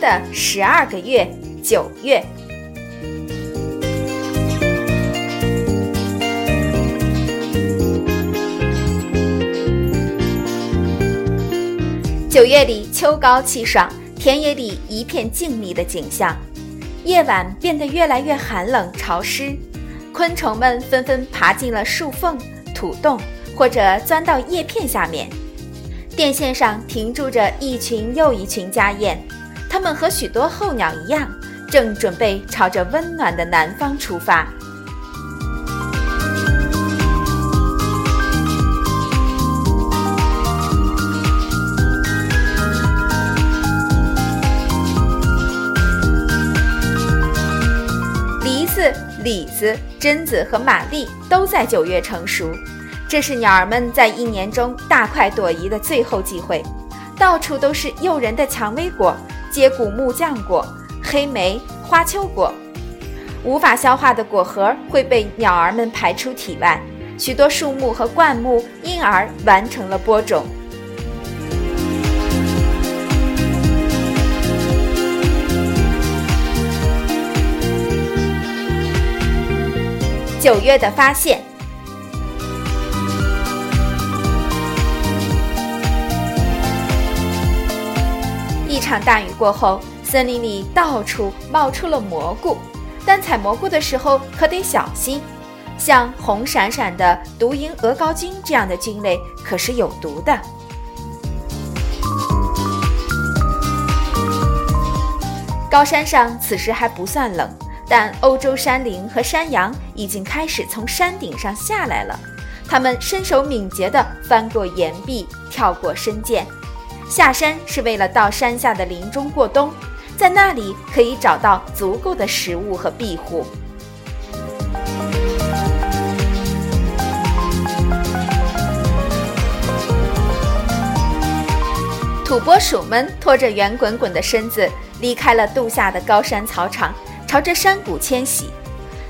的十二个月，九月。九月里，秋高气爽，田野里一片静谧的景象。夜晚变得越来越寒冷潮湿，昆虫们纷纷爬进了树缝、土洞，或者钻到叶片下面。电线上停驻着一群又一群家燕，它们和许多候鸟一样，正准备朝着温暖的南方出发。梨子李子、榛子和玛丽都在九月成熟，这是鸟儿们在一年中大快朵颐的最后机会。到处都是诱人的蔷薇果、接骨木浆果、黑莓、花丘果。无法消化的果核会被鸟儿们排出体外，许多树木和灌木因而完成了播种。九月的发现，场大雨过后，森林里到处冒出了蘑菇，但采蘑菇的时候可得小心，像红闪闪的毒蝇鹅膏菌这样的菌类可是有毒的。高山上此时还不算冷。但欧洲山羚和山羊已经开始从山顶上下来了，它们身手敏捷地翻过岩壁，跳过深涧，下山是为了到山下的林中过冬，在那里可以找到足够的食物和庇护。土拨鼠们拖着圆滚滚的身子离开了度夏的高山草场。朝着山谷迁徙，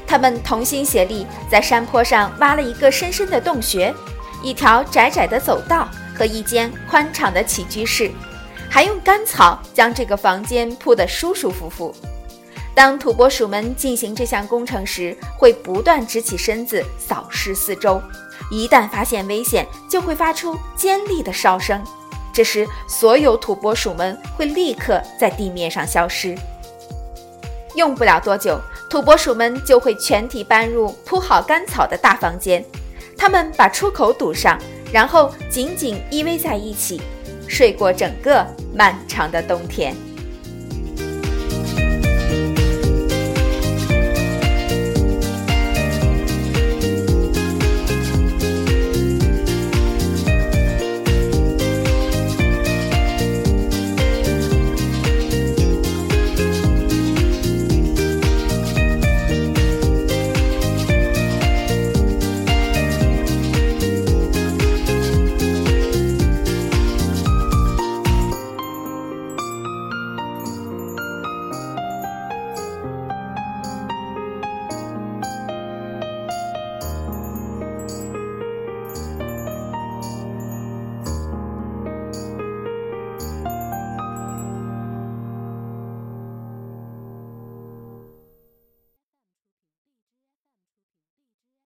他们同心协力，在山坡上挖了一个深深的洞穴，一条窄窄的走道和一间宽敞的起居室，还用干草将这个房间铺得舒舒服服。当土拨鼠们进行这项工程时，会不断直起身子扫视四周，一旦发现危险，就会发出尖利的哨声。这时，所有土拨鼠们会立刻在地面上消失。用不了多久，土拨鼠们就会全体搬入铺好干草的大房间。它们把出口堵上，然后紧紧依偎在一起，睡过整个漫长的冬天。